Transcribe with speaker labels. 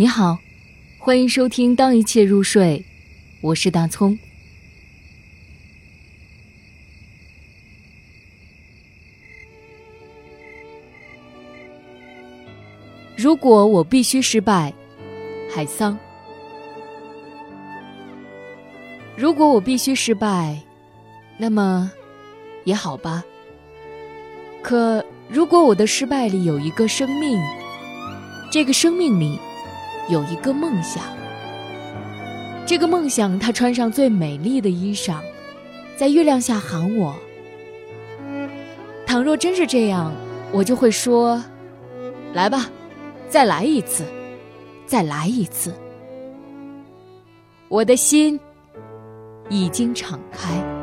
Speaker 1: 你好，欢迎收听《当一切入睡》，我是大葱。如果我必须失败，海桑。如果我必须失败，那么也好吧。可如果我的失败里有一个生命，这个生命里有一个梦想，这个梦想它穿上最美丽的衣裳，在月亮下喊我。倘若真是这样，我就会说：“来吧。”再来一次，再来一次。我的心已经敞开。